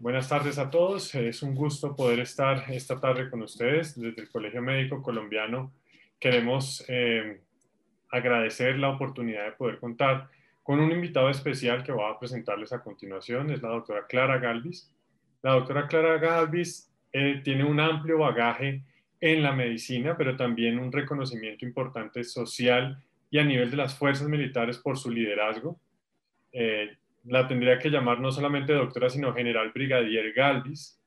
buenas tardes a todos. Es un gusto poder estar esta tarde con ustedes desde el Colegio Médico Colombiano. Queremos eh, agradecer la oportunidad de poder contar con un invitado especial que voy a presentarles a continuación. Es la doctora Clara Galvis. La doctora Clara Galvis eh, tiene un amplio bagaje en la medicina, pero también un reconocimiento importante social y a nivel de las fuerzas militares por su liderazgo. Eh, la tendría que llamar no solamente doctora, sino general brigadier Galvis,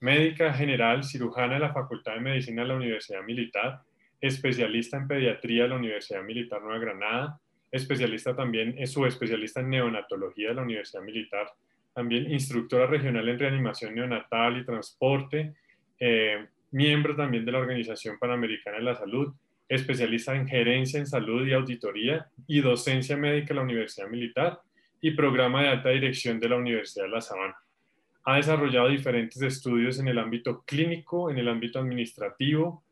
médica general, cirujana de la Facultad de Medicina de la Universidad Militar, especialista en pediatría de la Universidad Militar Nueva Granada, especialista también, es su especialista en neonatología de la Universidad Militar, también instructora regional en reanimación neonatal y transporte, eh, miembro también de la Organización Panamericana de la Salud, especialista en gerencia en salud y auditoría y docencia médica de la Universidad Militar y programa de alta dirección de la Universidad de La Sabana. Ha desarrollado diferentes estudios en el ámbito clínico, en el ámbito administrativo,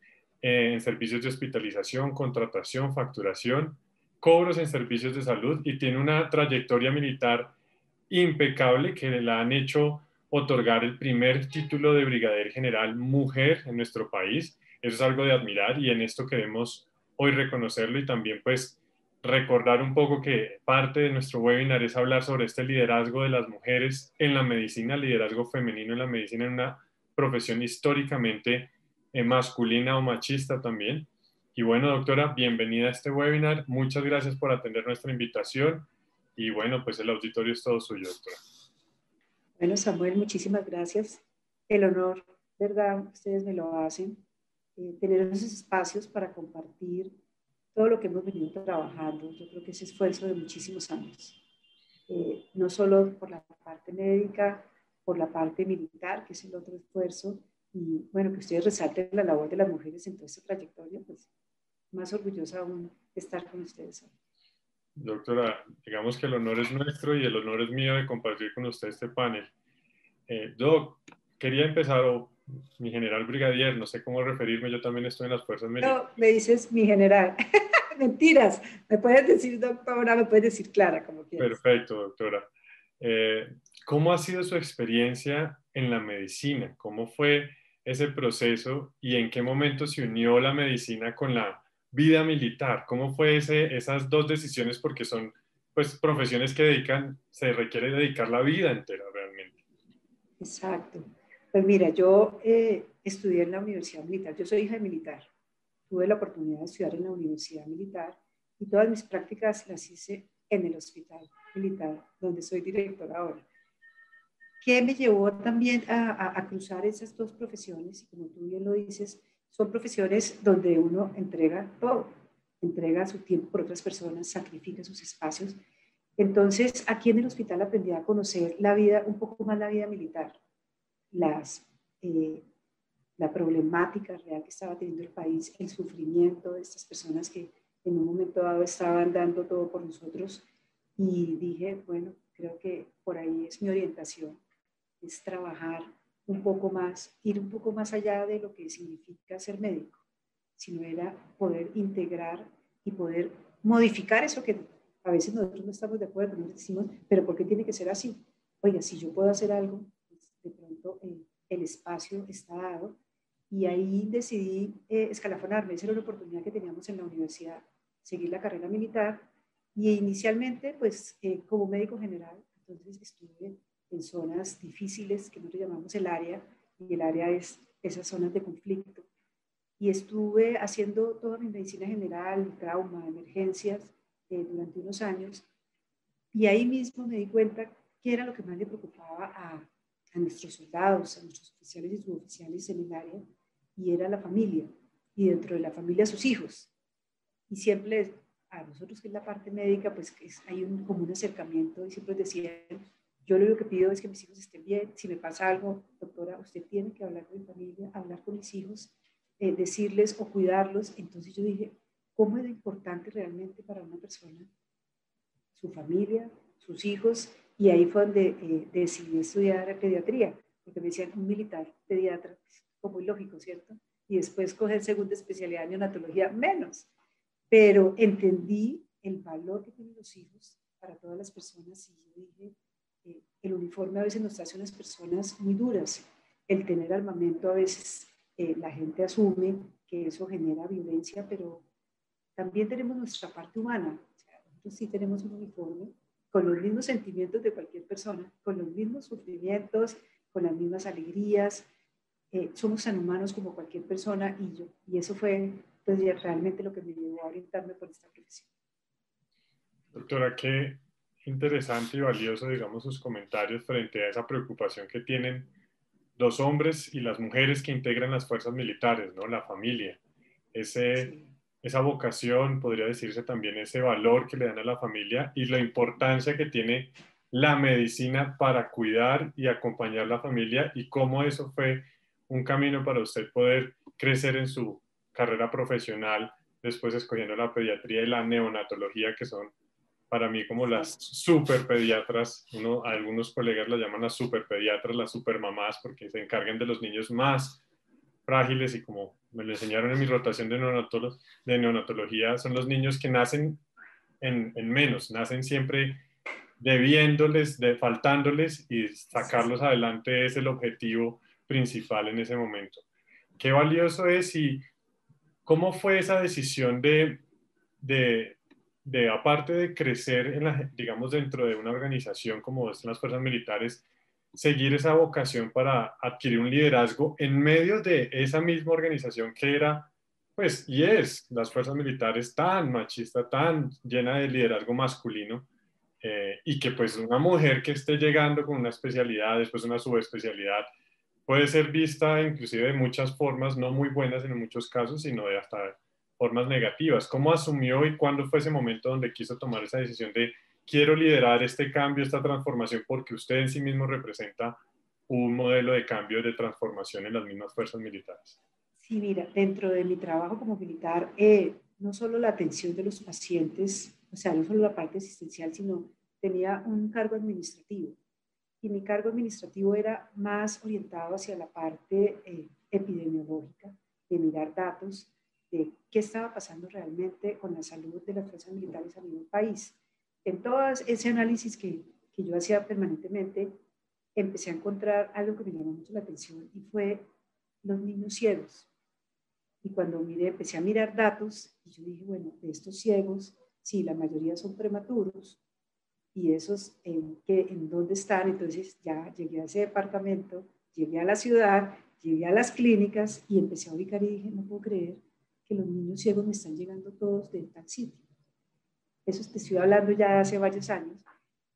eh, en servicios de hospitalización, contratación, facturación, cobros en servicios de salud y tiene una trayectoria militar impecable que le han hecho otorgar el primer título de brigadier general mujer en nuestro país. Eso es algo de admirar y en esto queremos hoy reconocerlo y también pues recordar un poco que parte de nuestro webinar es hablar sobre este liderazgo de las mujeres en la medicina, liderazgo femenino en la medicina, en una profesión históricamente eh, masculina o machista también. Y bueno, doctora, bienvenida a este webinar. Muchas gracias por atender nuestra invitación. Y bueno, pues el auditorio es todo suyo, doctora. Bueno, Samuel, muchísimas gracias. El honor, ¿verdad? Ustedes me lo hacen. Eh, tener esos espacios para compartir todo lo que hemos venido trabajando. Yo creo que ese esfuerzo de muchísimos años, eh, no solo por la parte médica, por la parte militar, que es el otro esfuerzo, y bueno, que ustedes resalten la labor de las mujeres en toda esta trayectoria, pues más orgullosa aún de estar con ustedes Doctora, digamos que el honor es nuestro y el honor es mío de compartir con usted este panel. Eh, doc, quería empezar, o mi general brigadier, no sé cómo referirme, yo también estoy en las fuerzas militares. No, me dices mi general. Mentiras, me puedes decir doctora, me puedes decir Clara, como quieras. Perfecto, doctora. Eh, ¿Cómo ha sido su experiencia en la medicina? ¿Cómo fue ese proceso y en qué momento se unió la medicina con la vida militar? ¿Cómo fue ese, esas dos decisiones? Porque son pues profesiones que dedican, se requiere dedicar la vida entera realmente. Exacto. Pues mira, yo eh, estudié en la Universidad Militar, yo soy hija de militar, tuve la oportunidad de estudiar en la Universidad Militar y todas mis prácticas las hice en el Hospital Militar, donde soy directora ahora. ¿Qué me llevó también a, a cruzar esas dos profesiones? Y como tú bien lo dices, son profesiones donde uno entrega todo, entrega su tiempo por otras personas, sacrifica sus espacios. Entonces, aquí en el hospital aprendí a conocer la vida, un poco más la vida militar, las, eh, la problemática real que estaba teniendo el país, el sufrimiento de estas personas que en un momento dado estaban dando todo por nosotros y dije, bueno, creo que por ahí es mi orientación, es trabajar un poco más, ir un poco más allá de lo que significa ser médico, sino era poder integrar y poder modificar eso que a veces nosotros no estamos de acuerdo, nos decimos, pero ¿por qué tiene que ser así? Oiga, si yo puedo hacer algo, de pronto eh, el espacio está dado. Y ahí decidí eh, escalafonarme. Esa era una oportunidad que teníamos en la universidad, seguir la carrera militar. Y inicialmente, pues eh, como médico general, entonces estuve en zonas difíciles que nosotros llamamos el área, y el área es esas zonas de conflicto. Y estuve haciendo toda mi medicina general, trauma, emergencias, durante unos años. Y ahí mismo me di cuenta que era lo que más le preocupaba a, a nuestros soldados, a nuestros oficiales y suboficiales en el área, y era la familia, y dentro de la familia sus hijos. Y siempre a nosotros que es la parte médica, pues hay un, como un acercamiento y siempre decían, yo lo que pido es que mis hijos estén bien, si me pasa algo, doctora, usted tiene que hablar con mi familia, hablar con mis hijos, eh, decirles o cuidarlos. Entonces yo dije, ¿cómo es importante realmente para una persona su familia, sus hijos y ahí fue donde eh, decidí estudiar pediatría, porque me decían un militar pediatra, como muy lógico, ¿cierto? Y después coger segunda especialidad en neonatología, menos. Pero entendí el valor que tienen los hijos para todas las personas y yo dije, Eh, el uniforme a veces nos hace unas personas muy duras. El tener armamento a veces eh, la gente asume que eso genera violencia, pero también tenemos nuestra parte humana. nosotros sí tenemos un uniforme con los mismos sentimientos de cualquier persona, con los mismos sufrimientos, con las mismas alegrías. Eh, somos tan humanos como cualquier persona y yo. Y eso fue pues, realmente lo que me llevó a orientarme por esta profesión. Doctora, qué interesante y valioso, digamos, sus comentarios frente a esa preocupación que tienen los hombres y las mujeres que integran las fuerzas militares, ¿no? La familia. Ese, Esa vocación, podría decirse también ese valor que le dan a la familia y la importancia que tiene la medicina para cuidar y acompañar la familia y cómo eso fue un camino para usted poder crecer en su carrera profesional, después escogiendo la pediatría y la neonatología, que son para mí como las super pediatras, uno, algunos colegas la llaman las super pediatras, las super mamás, porque se encargan de los niños más frágiles y como me lo enseñaron en mi rotación de, de neonatología, son los niños que nacen en, en menos, nacen siempre debiéndoles, de, faltándoles y sacarlos adelante es el objetivo principal en ese momento. Qué valioso es y cómo fue esa decisión de, de de, aparte de crecer, en la, digamos, dentro de una organización como es las fuerzas militares, seguir esa vocación para adquirir un liderazgo en medio de esa misma organización que era, pues, y es las fuerzas militares tan machista, tan llena de liderazgo masculino, eh, y que pues una mujer que esté llegando con una especialidad, después una subespecialidad, puede ser vista inclusive de muchas formas, no muy buenas en muchos casos, sino de hasta formas negativas. ¿Cómo asumió y cuándo fue ese momento donde quiso tomar esa decisión de quiero liderar este cambio, esta transformación, porque usted en sí mismo representa un modelo de cambio, de transformación en las mismas fuerzas militares? Sí, mira, dentro de mi trabajo como militar, eh, no solo la atención de los pacientes, o sea, no solo la parte asistencial, sino tenía un cargo administrativo. Y mi cargo administrativo era más orientado hacia la parte eh, epidemiológica, de mirar datos, de qué estaba pasando realmente con la salud de las fuerzas militares a nivel país. En todo ese análisis que, que yo hacía permanentemente, empecé a encontrar algo que me llamó mucho la atención y fue los niños ciegos. Y cuando miré, empecé a mirar datos y yo dije, bueno, de estos ciegos, sí, la mayoría son prematuros y esos en, qué, en dónde están. Entonces ya llegué a ese departamento, llegué a la ciudad, llegué a las clínicas y empecé a ubicar y dije, no puedo creer los niños ciegos me están llegando todos de tal sitio. Eso te estoy hablando ya hace varios años.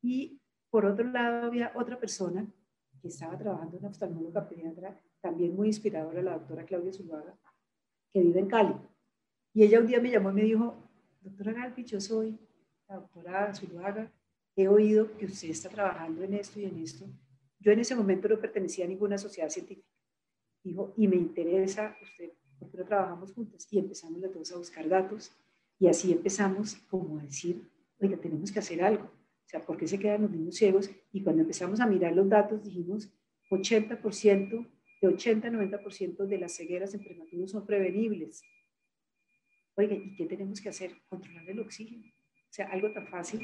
Y por otro lado había otra persona que estaba trabajando en oftalmóloga pediatra, también muy inspiradora, la doctora Claudia Zuluaga, que vive en Cali. Y ella un día me llamó y me dijo, doctora Galpi, yo soy la doctora Zuluaga, he oído que usted está trabajando en esto y en esto. Yo en ese momento no pertenecía a ninguna sociedad científica. Dijo, y me interesa, usted porque no trabajamos juntas? Y empezamos las dos a buscar datos y así empezamos como a decir, oiga, tenemos que hacer algo. O sea, ¿por qué se quedan los niños ciegos? Y cuando empezamos a mirar los datos dijimos, 80%, de 80 a 90% de las cegueras en prematuros son prevenibles. Oiga, ¿y qué tenemos que hacer? Controlar el oxígeno. O sea, algo tan fácil.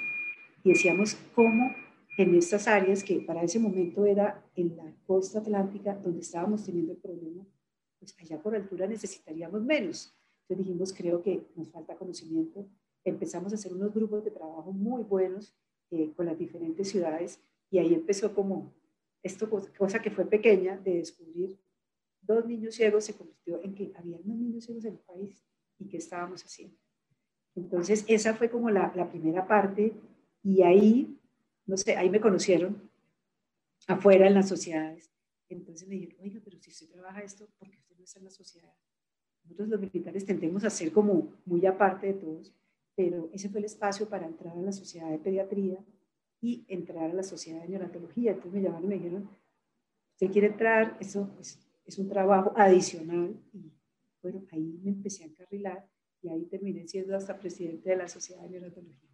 Y decíamos, ¿cómo en estas áreas que para ese momento era en la costa atlántica donde estábamos teniendo el problema, pues allá por altura necesitaríamos menos. Entonces dijimos, creo que nos falta conocimiento. Empezamos a hacer unos grupos de trabajo muy buenos eh, con las diferentes ciudades y ahí empezó como esto, cosa que fue pequeña, de descubrir dos niños ciegos, se convirtió en que había unos niños ciegos en el país y qué estábamos haciendo. Entonces, esa fue como la, la primera parte y ahí, no sé, ahí me conocieron afuera en las sociedades. Entonces me dijeron, oiga, pero si usted trabaja esto, ¿por qué en la sociedad. Nosotros los militares tendemos a ser como muy aparte de todos, pero ese fue el espacio para entrar a la sociedad de pediatría y entrar a la sociedad de neonatología. Entonces me llamaron y me dijeron, usted quiere entrar, eso es, un trabajo adicional. Y bueno, ahí me empecé a encarrilar y ahí terminé siendo hasta presidente de la sociedad de neonatología.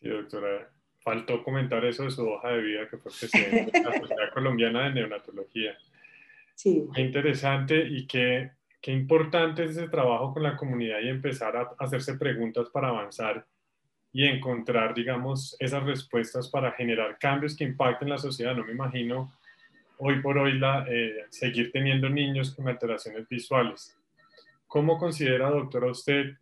Sí, doctora. Faltó comentar eso de su hoja de vida, que fue presidente de la Sociedad Colombiana de Neonatología. Sí. Qué interesante y qué, qué importante es ese trabajo con la comunidad y empezar a hacerse preguntas para avanzar y encontrar, digamos, esas respuestas para generar cambios que impacten la sociedad. No me imagino hoy por hoy la, eh, seguir teniendo niños con alteraciones visuales. ¿Cómo considera, doctora, usted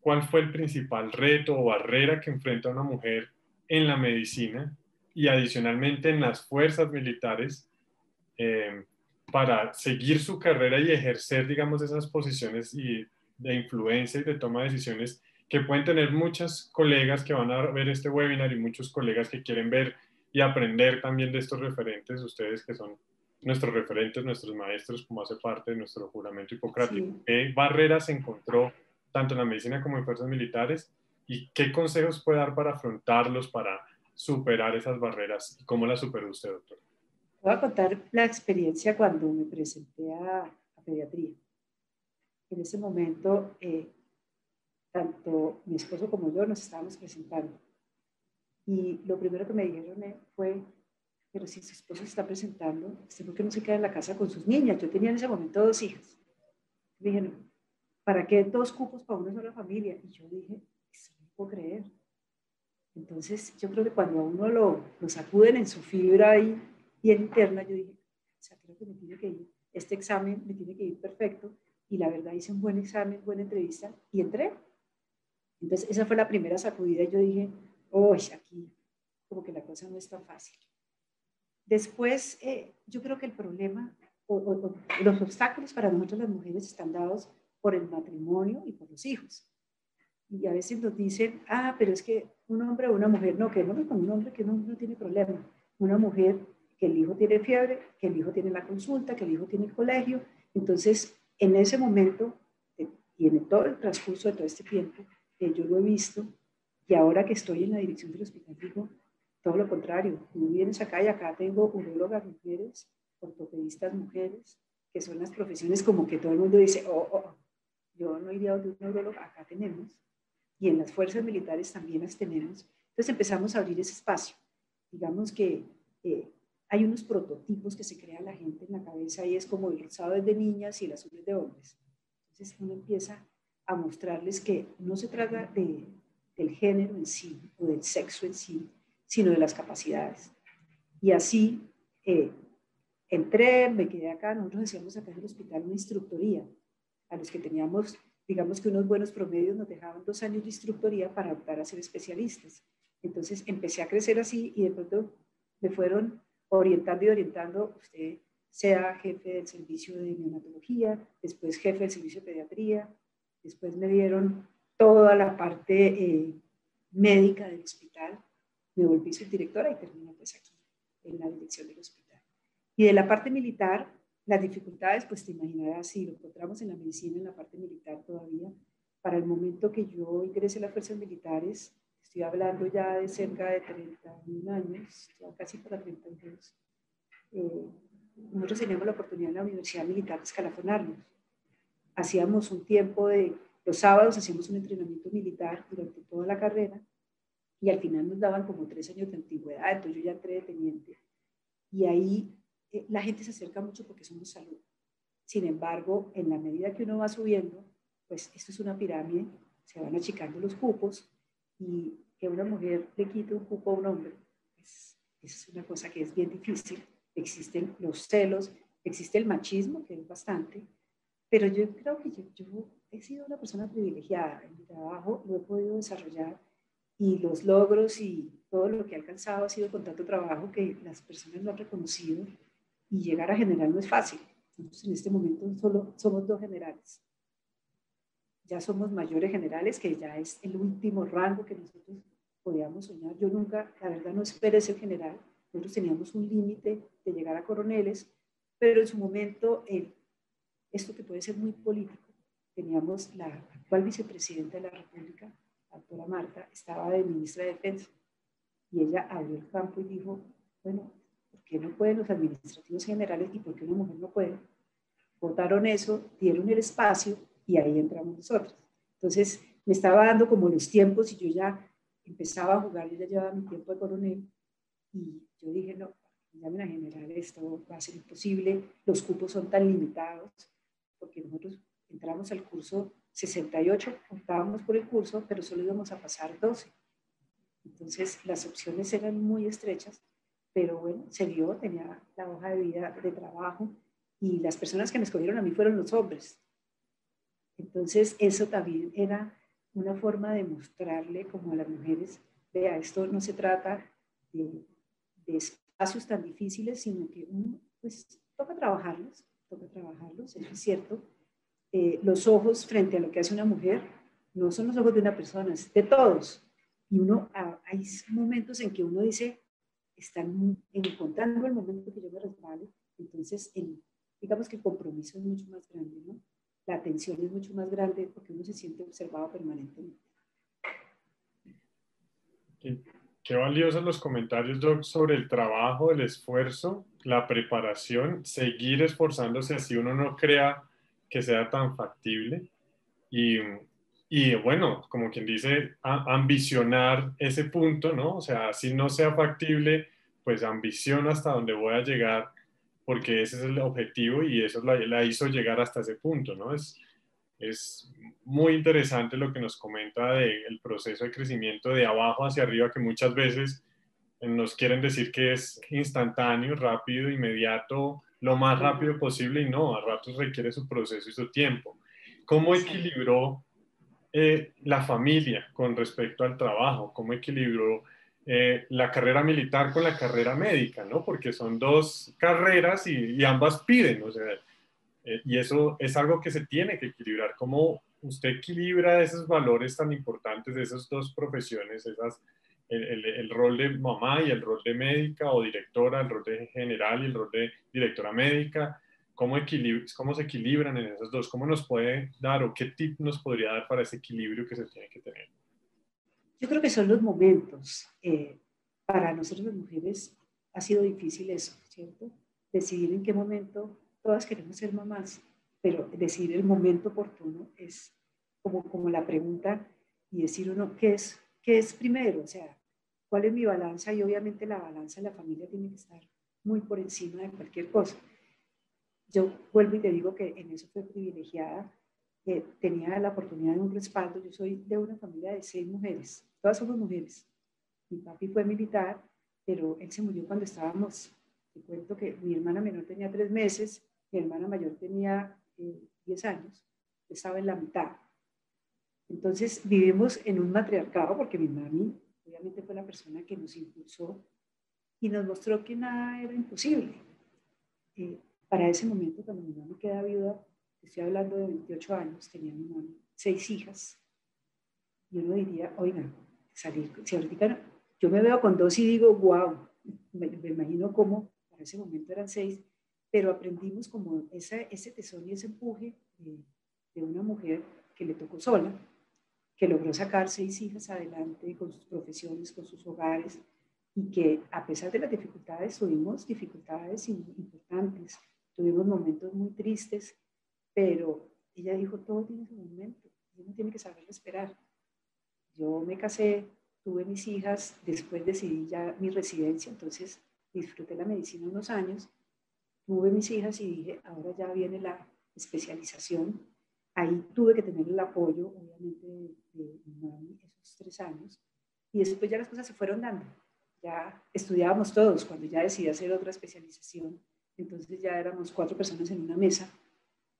cuál fue el principal reto o barrera que enfrenta una mujer en la medicina y adicionalmente en las fuerzas militares eh, para seguir su carrera y ejercer, digamos, esas posiciones y de influencia y de toma de decisiones que pueden tener muchas colegas que van a ver este webinar y muchos colegas que quieren ver y aprender también de estos referentes, ustedes que son nuestros referentes, nuestros maestros, como hace parte de nuestro juramento hipocrático. ¿Qué barreras encontró tanto en la medicina como en fuerzas militares y qué consejos puede dar para afrontarlos, para superar esas barreras y cómo las superó usted, doctor. Voy a contar la experiencia cuando me presenté a, pediatría. En ese momento, eh, tanto mi esposo como yo nos estábamos presentando. Y lo primero que me dijeron eh, fue, pero si su esposo se está presentando, ¿usted por qué no se queda en la casa con sus niñas? Yo tenía en ese momento dos hijas. Me dijeron, ¿para qué dos cupos para una sola familia? Y yo dije, eso no puedo creer. Entonces, yo creo que cuando a uno lo, lo sacuden en su fibra ahí en interna, yo dije, o sea, creo que me tiene que ir, este examen me tiene que ir perfecto. Y la verdad hice un buen examen, buena entrevista y entré. Entonces, esa fue la primera sacudida y yo dije, oh, aquí como que la cosa no es tan fácil. Después, eh, yo creo que el problema o, o, los obstáculos para nosotros las mujeres están dados por el matrimonio y por los hijos. Y a veces nos dicen, ah, pero es que un hombre o una mujer, no, que no con un hombre que no, no tiene problema. Una mujer que el hijo tiene fiebre, que el hijo tiene la consulta, que el hijo tiene el colegio. Entonces, en ese momento eh, y en todo el transcurso de todo este tiempo, que yo lo he visto, y ahora que estoy en la dirección del hospital, digo todo lo contrario. Tú vienes acá y acá tengo urologas mujeres, ortopedistas mujeres, que son las profesiones como que todo el mundo dice, oh, oh, oh yo no iría a un neurólogo, acá tenemos, y en las fuerzas militares también las tenemos. Entonces empezamos a abrir ese espacio. Digamos que eh, hay unos prototipos que se crea la gente en la cabeza y es como el rosado es de niñas y el azul es de hombres. Entonces uno empieza a mostrarles que no se trata de, del género en sí o del sexo en sí, sino de las capacidades. Y así eh, entré, me quedé acá, nosotros decíamos acá en el hospital una instructoría, a los que teníamos, digamos que unos buenos promedios, nos dejaban dos años de instructoría para optar a ser especialistas. Entonces empecé a crecer así y de pronto me fueron orientando y orientando, usted sea jefe del servicio de neonatología, después jefe del servicio de pediatría, después me dieron toda la parte eh, médica del hospital, me volví subdirectora y terminé pues aquí, en la dirección del hospital. Y de la parte militar, las dificultades, pues te imaginarás, si lo encontramos en la medicina, en la parte militar todavía, para el momento que yo ingresé a las fuerzas militares, estoy hablando ya de cerca de 31 años, ya casi para 32, eh, nosotros teníamos la oportunidad en la Universidad Militar de escalafonarnos. Hacíamos un tiempo de, los sábados hacíamos un entrenamiento militar durante toda la carrera y al final nos daban como tres años de antigüedad, entonces yo ya entré de teniente. Y ahí eh, la gente se acerca mucho porque somos salud. Sin embargo, en la medida que uno va subiendo, pues esto es una pirámide, se van achicando los cupos y que una mujer le quite un cupo a un hombre, es una cosa que es bien difícil. Existen los celos, existe el machismo, que es bastante, pero yo creo que yo, yo he sido una persona privilegiada. En mi trabajo lo he podido desarrollar y los logros y todo lo que he alcanzado ha sido con tanto trabajo que las personas lo han reconocido y llegar a general no es fácil. Entonces, en este momento solo somos dos generales. Ya somos mayores generales, que ya es el último rango que nosotros podíamos soñar. Yo nunca, la verdad, no esperé ser general. Nosotros teníamos un límite de llegar a coroneles, pero en su momento, esto que puede ser muy político, teníamos la actual vicepresidenta de la República, la doctora Marta, estaba de ministra de Defensa, y ella abrió el campo y dijo, bueno, qué no pueden los administrativos generales y por qué una mujer no puede? Votaron eso, dieron el espacio y ahí entramos nosotros. Entonces, me estaba dando como los tiempos y yo ya empezaba a jugar, yo ya llevaba mi tiempo de coronel y yo dije, no, llamen a general, esto va a ser imposible, los cupos son tan limitados, porque nosotros entramos al curso 68, optábamos por el curso, pero solo íbamos a pasar 12 Entonces las opciones eran muy estrechas, pero bueno, se dio, tenía la hoja de vida de trabajo y las personas que me escogieron a mí fueron los hombres. Entonces eso también era una forma de mostrarle como a las mujeres, vea, esto no se trata de, espacios tan difíciles, sino que uno, pues, toca trabajarlos, toca trabajarlos, eso es cierto. Eh, los ojos frente a lo que hace una mujer no son los ojos de una persona, es de todos. Y uno, hay momentos en que uno dice, están encontrando el momento que yo me resbalo, entonces digamos que el compromiso es mucho más grande, ¿no? La atención es mucho más grande porque uno se siente observado permanentemente. Qué, valiosos los comentarios, Doc, sobre el trabajo, el esfuerzo, la preparación, seguir esforzándose así uno no crea que sea tan factible. Y, y bueno, como quien dice, ambicionar ese punto, ¿no? O sea, si no sea factible, pues ambición hasta donde voy a llegar, porque ese es el objetivo y eso la, la hizo llegar hasta ese punto, ¿no? Es, es muy interesante lo que nos comenta del proceso de crecimiento de abajo hacia arriba, que muchas veces nos quieren decir que es instantáneo, rápido, inmediato, lo más rápido posible y no, a ratos requiere su proceso y su tiempo. ¿Cómo equilibró eh, la familia con respecto al trabajo? ¿Cómo equilibró eh, la carrera militar con la carrera médica? ¿no? Porque son dos carreras y, y ambas piden, o sea, eh, y eso es algo que se tiene que equilibrar. ¿Cómo usted equilibra esos valores tan importantes de esas dos profesiones, esas, el, el, rol de mamá y el rol de médica o directora, el rol de general y el rol de directora médica? ¿Cómo, ¿Cómo se equilibran en esos dos? ¿Cómo nos puede dar o qué tip nos podría dar para ese equilibrio que se tiene que tener? Yo creo que son los momentos. Eh, para nosotros las mujeres ha sido difícil eso, ¿cierto? Decidir en qué momento todas queremos ser mamás, pero decir el momento oportuno es como, como la pregunta y decir uno, ¿qué es, ¿qué es primero? O sea, ¿cuál es mi balanza? Y obviamente la balanza de la familia tiene que estar muy por encima de cualquier cosa. Yo vuelvo y te digo que en eso fue privilegiada, eh, tenía la oportunidad de un respaldo. Yo soy de una familia de seis mujeres, todas somos mujeres. Mi papi fue militar, pero él se murió cuando estábamos, te cuento que mi hermana menor tenía tres meses mi hermana mayor tenía 10 eh, años, estaba en la mitad. Entonces vivimos en un matriarcado porque mi mami obviamente fue la persona que nos impulsó y nos mostró que nada era imposible. Eh, para ese momento, cuando mi mamá queda viuda, estoy hablando de 28 años, tenía mi mamá seis hijas, y uno diría, oiga, salir, si ahorita yo me veo con dos y digo, wow, me, me imagino cómo para ese momento eran seis, pero aprendimos como ese tesón y ese empuje de, una mujer que le tocó sola, que logró sacar seis hijas adelante con sus profesiones, con sus hogares, y que a pesar de las dificultades, tuvimos dificultades importantes, tuvimos momentos muy tristes, pero ella dijo, todo tiene su momento, uno tiene que saber esperar. Yo me casé, tuve mis hijas, después decidí ya mi residencia, entonces disfruté la medicina unos años tuve mis hijas y dije, ahora ya viene la especialización. Ahí tuve que tener el apoyo, obviamente, de, mi mami esos tres años. Y después ya las cosas se fueron dando. Ya estudiábamos todos cuando ya decidí hacer otra especialización. Entonces ya éramos cuatro personas en una mesa,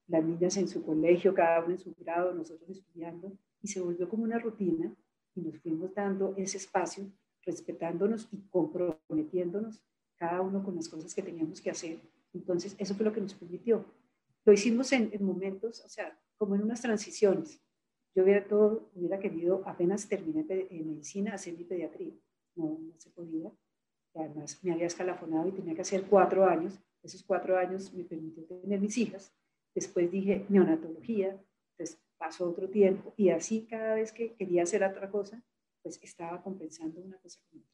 las niñas en su colegio, cada una en su grado, nosotros estudiando. Y se volvió como una rutina y nos fuimos dando ese espacio, respetándonos y comprometiéndonos cada uno con las cosas que teníamos que hacer entonces, eso fue lo que nos permitió. Lo hicimos en, momentos, o sea, como en unas transiciones. Yo hubiera todo, hubiera querido, apenas terminé en medicina, hacer mi pediatría. No, no se podía. además, me había escalafonado y tenía que hacer cuatro años. Esos cuatro años me permitió tener mis hijas. Después dije neonatología, pues pasó otro tiempo y así cada vez que quería hacer otra cosa, pues estaba compensando una cosa con otra.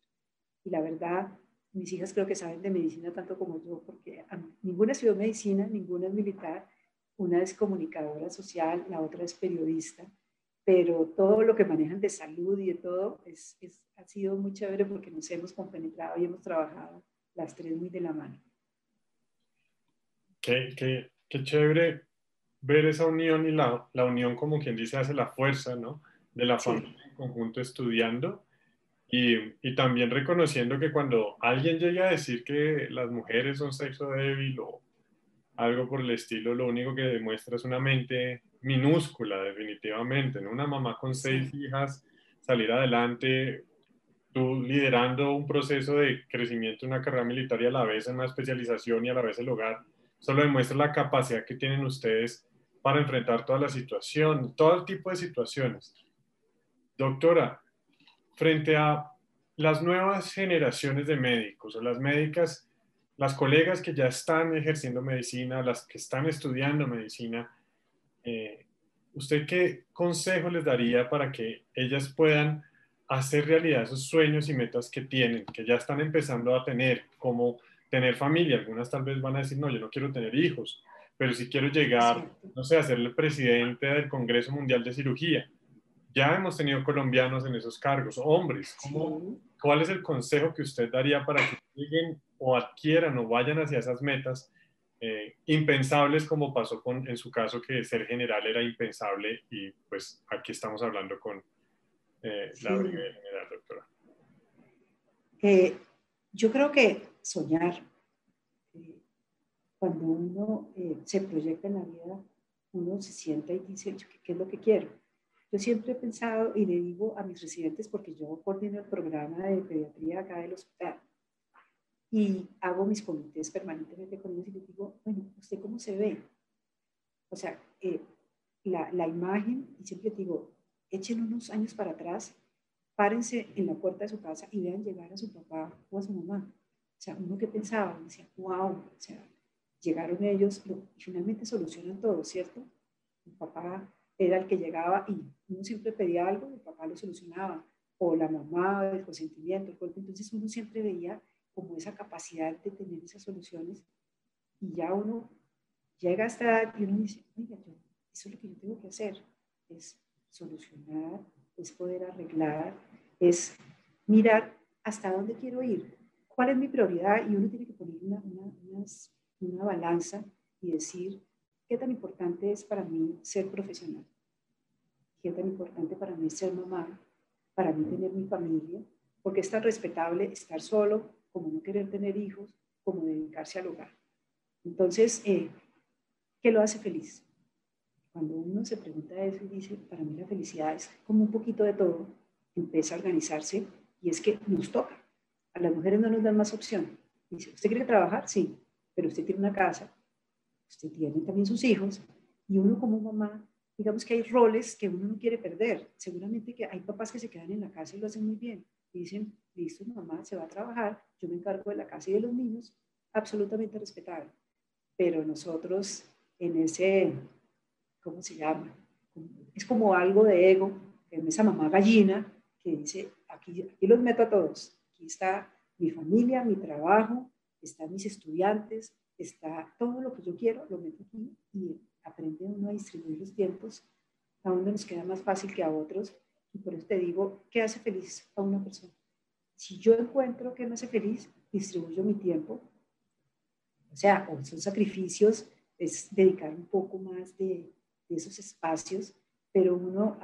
Y la verdad, mis hijas creo que saben de medicina tanto como yo, porque ninguna estudió medicina, ninguna es militar, una es comunicadora social, la otra es periodista, pero todo lo que manejan de salud y de todo es, ha sido muy chévere porque nos hemos compenetrado y hemos trabajado las tres muy de la mano. Qué, qué, qué chévere ver esa unión y la, la, unión como quien dice hace la fuerza, ¿no? De la familia en conjunto estudiando Y, y, también reconociendo que cuando alguien llega a decir que las mujeres son sexo débil o algo por el estilo, lo único que demuestra es una mente minúscula, definitivamente. ¿no? Una mamá con seis hijas, salir adelante, tú liderando un proceso de crecimiento en una carrera militar y a la vez en una especialización y a la vez el hogar, solo demuestra la capacidad que tienen ustedes para enfrentar toda la situación, todo tipo de situaciones. Doctora, frente a las nuevas generaciones de médicos o las médicas, las colegas que ya están ejerciendo medicina, las que están estudiando medicina, eh, ¿usted qué consejo les daría para que ellas puedan hacer realidad esos sueños y metas que tienen, que ya están empezando a tener, como tener familia? Algunas tal vez van a decir, no, yo no quiero tener hijos, pero si quiero llegar, no sé, a ser el presidente del Congreso Mundial de Cirugía. Ya hemos tenido colombianos en esos cargos, hombres. ¿Cuál es el consejo que usted daría para que lleguen o adquieran o vayan hacia esas metas eh, impensables como pasó con, en su caso que ser general era impensable y pues aquí estamos hablando con eh, la general, doctora? Eh, yo creo que soñar, cuando uno eh, se proyecta en la vida, uno se sienta y dice, ¿qué, es lo que quiero? Yo siempre he pensado y le digo a mis residentes, porque yo coordino el programa de pediatría acá del hospital, y hago mis comités permanentemente con ellos y les digo, bueno, ¿usted cómo se ve? O sea, eh, la, la, imagen, y siempre digo, echen unos años para atrás, párense en la puerta de su casa y vean llegar a su papá o a su mamá. Sea, uno que pensaba, decía, wow, o sea, llegaron ellos y finalmente solucionan todo, ¿cierto? El papá era el que llegaba y uno siempre pedía algo, el papá lo solucionaba, o la mamá, el consentimiento, el cuerpo. Entonces uno siempre veía como esa capacidad de tener esas soluciones y ya uno llega hasta edad y uno dice, oiga, yo, eso es lo que yo tengo que hacer, es solucionar, es poder arreglar, es mirar hasta dónde quiero ir, cuál es mi prioridad y uno tiene que poner una, una, unas una balanza y decir qué tan importante es para mí ser profesional, qué tan importante para mí ser mamá, para mí tener mi familia, porque es tan respetable estar solo como no querer tener hijos, como dedicarse al hogar. Entonces, eh, ¿qué lo hace feliz? Cuando uno se pregunta eso y dice, para mí la felicidad es como un poquito de todo, empieza a organizarse y es que nos toca. A las mujeres no nos dan más opción. Dice, ¿usted quiere trabajar? Sí pero usted tiene una casa, usted tiene también sus hijos, y uno como mamá, digamos que hay roles que uno no quiere perder. Seguramente que hay papás que se quedan en la casa y lo hacen muy bien. dicen, listo, mamá se va a trabajar, yo me encargo de la casa y de los niños, absolutamente respetable. Pero nosotros en ese, ¿cómo se llama? Es como algo de ego, en esa mamá gallina que dice, aquí, aquí los meto a todos, aquí está mi familia, mi trabajo, están mis estudiantes, está todo lo que yo quiero, lo meto aquí y aprende uno a distribuir los tiempos a uno nos queda más fácil que a otros. Y por eso te digo, ¿qué hace feliz a una persona? Si yo encuentro que me hace feliz, distribuyo mi tiempo. O sea, o son sacrificios, es dedicar un poco más de, de esos espacios, pero uno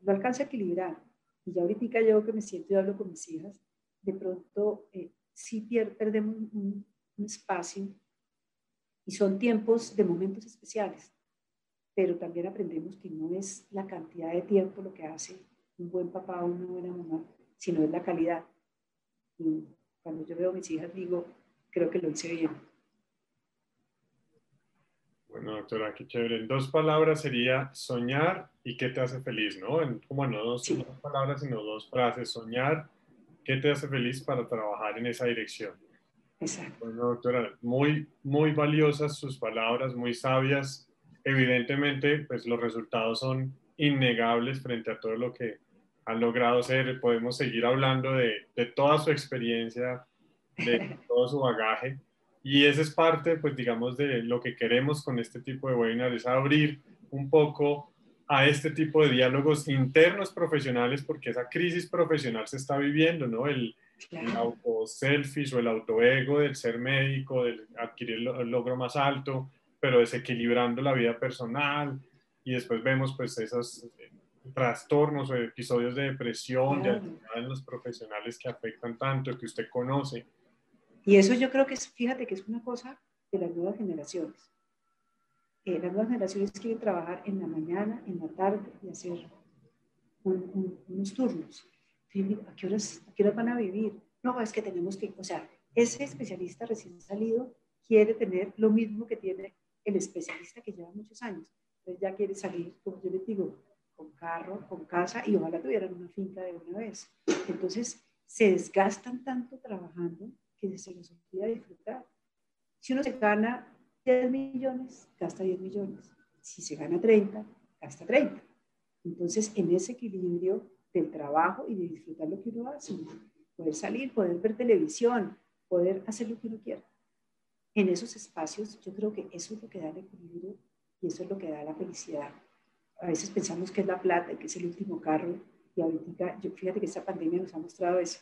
lo alcanza a equilibrar. Y ya ahorita yo que me siento y hablo con mis hijas, de pronto eh, sí perdemos un, espacio y son tiempos de momentos especiales, pero también aprendemos que no es la cantidad de tiempo lo que hace un buen papá o una buena mamá, sino es la calidad. Y cuando yo veo a mis hijas digo, creo que lo hice bien. Bueno, doctora, qué chévere. En dos palabras sería soñar y qué te hace feliz, ¿no? En, como no dos, dos palabras, sino dos frases. Soñar ¿Qué te hace feliz para trabajar en esa dirección? Exacto. Bueno, doctora, muy, muy valiosas sus palabras, muy sabias. Evidentemente, pues los resultados son innegables frente a todo lo que han logrado hacer. Podemos seguir hablando de, de toda su experiencia, de todo su bagaje. Y esa es parte, pues digamos, de lo que queremos con este tipo de webinars, es abrir un poco a este tipo de diálogos internos profesionales, porque esa crisis profesional se está viviendo, ¿no? El, auto-selfish o el auto-ego del ser médico, del adquirir el logro más alto, pero desequilibrando la vida personal. Y después vemos, pues, esas, trastornos o episodios de depresión, de en los profesionales que afectan tanto, que usted conoce. Y eso yo creo que es, fíjate que es una cosa de las nuevas generaciones. Eh, las nuevas generaciones quieren trabajar en la mañana, en la tarde y hacer unos turnos. ¿A qué, horas, ¿A qué horas van a vivir? No, es que tenemos que, o sea, ese especialista recién salido quiere tener lo mismo que tiene el especialista que lleva muchos años. Entonces ya quiere salir, como yo les digo, con carro, con casa y ojalá tuvieran una finca de una vez. Entonces se desgastan tanto trabajando que se les olvida disfrutar. Si uno se gana 10 millones, gasta 10 millones. Si se gana 30, gasta 30. Entonces, en ese equilibrio del trabajo y de disfrutar lo que uno hace, poder salir, poder ver televisión, poder hacer lo que uno quiera. En esos espacios, yo creo que eso es lo que da el equilibrio y eso es lo que da la felicidad. A veces pensamos que es la plata, que es el último carro, y ahorita, yo, fíjate que esta pandemia nos ha mostrado eso,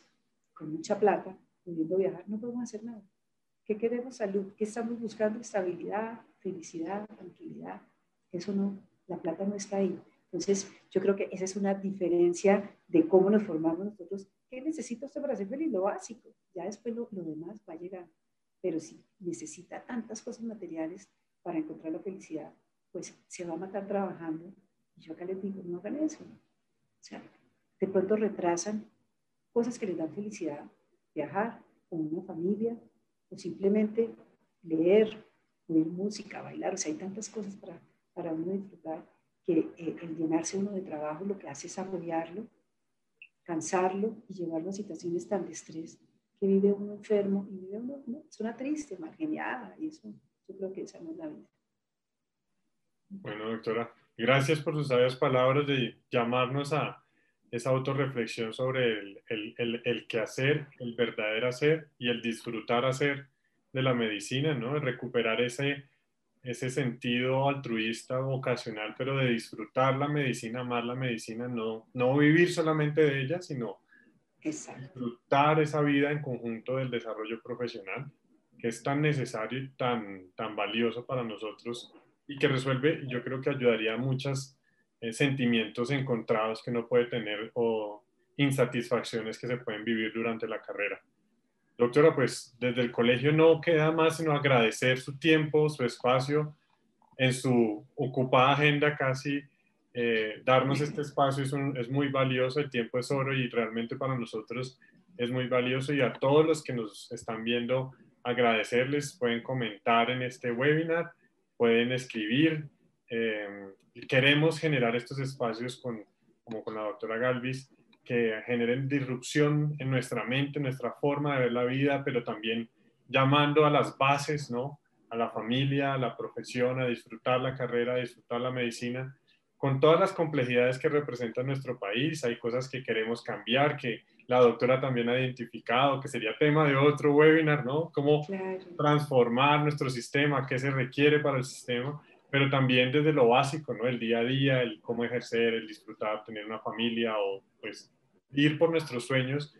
con mucha plata, pudiendo viajar, no podemos hacer nada. ¿Qué queremos? Salud. ¿Qué estamos buscando? Estabilidad, felicidad, tranquilidad. Eso no, la plata no está ahí. Entonces, yo creo que esa es una diferencia de cómo nos formamos nosotros. ¿Qué necesita usted para ser feliz? Lo básico. Ya después lo, lo demás va a llegar. Pero si necesita tantas cosas materiales para encontrar la felicidad, pues se va a matar trabajando. Y yo acá les digo, no hagan eso. O sea, de pronto retrasan cosas que les dan felicidad viajar con una familia o simplemente leer, oír música, bailar. O sea, hay tantas cosas para, para uno disfrutar que eh, el llenarse uno de trabajo lo que hace es apoyarlo, cansarlo y llevarlo a situaciones tan de estrés que vive uno enfermo y vive uno, ¿no? es una triste, mal geniada, y eso yo creo que esa no es la vida. Bueno, doctora, gracias por sus sabias palabras de llamarnos a, esa autorreflexión sobre el, el, el, el quehacer, el verdadero hacer y el disfrutar hacer de la medicina, ¿no? Recuperar ese, ese sentido altruista, vocacional, pero de disfrutar la medicina, amar la medicina, no, no vivir solamente de ella, sino disfrutar esa vida en conjunto del desarrollo profesional, que es tan necesario y tan, tan valioso para nosotros y que resuelve, yo creo que ayudaría a muchas eh, sentimientos encontrados que uno puede tener o insatisfacciones que se pueden vivir durante la carrera. Doctora, pues desde el colegio no queda más sino agradecer su tiempo, su espacio, en su ocupada agenda casi. Eh, darnos este espacio es, es muy valioso, el tiempo es oro y realmente para nosotros es muy valioso y a todos los que nos están viendo agradecerles, pueden comentar en este webinar, pueden escribir, eh, queremos generar estos espacios con, como con la doctora Galvis, que generen disrupción en nuestra mente, en nuestra forma de ver la vida, pero también llamando a las bases, ¿no? A la familia, a la profesión, a disfrutar la carrera, a disfrutar la medicina, con todas las complejidades que representa nuestro país. Hay cosas que queremos cambiar, que la doctora también ha identificado, que sería tema de otro webinar, ¿no? Cómo transformar nuestro sistema, qué se requiere para el sistema pero también desde lo básico, ¿no? El día a día, el cómo ejercer, el disfrutar, tener una familia o pues ir por nuestros sueños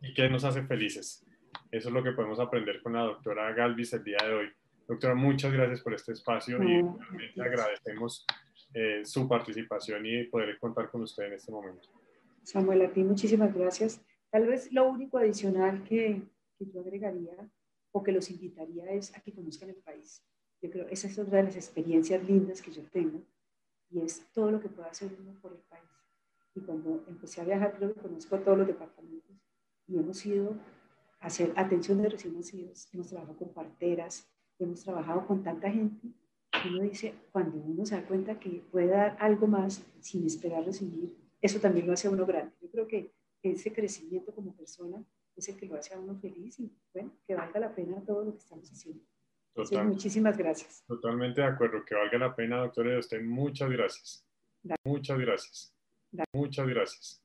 y qué nos hace felices. Eso es lo que podemos aprender con la doctora Galvis el día de hoy. Doctora, muchas gracias por este espacio y realmente agradecemos eh, su participación y poder contar con usted en este momento. Samuel, a ti muchísimas gracias. Tal vez lo único adicional que, que yo agregaría o que los invitaría es a que conozcan el país yo creo esa es otra de las experiencias lindas que yo tengo y es todo lo que puedo hacer uno por el país. Y cuando empecé a viajar, creo que conozco todos los departamentos y hemos ido a hacer atención de recién nacidos, hemos trabajado con parteras, hemos trabajado con tanta gente. Uno dice, cuando uno se da cuenta que puede dar algo más sin esperar recibir, eso también lo hace a uno grande. Yo creo que ese crecimiento como persona es el que lo hace a uno feliz y bueno, que valga la pena todo lo que estamos haciendo muchísimas gracias. Totalmente de acuerdo, que valga la pena, doctora, de usted. Muchas gracias. Muchas gracias. Muchas gracias.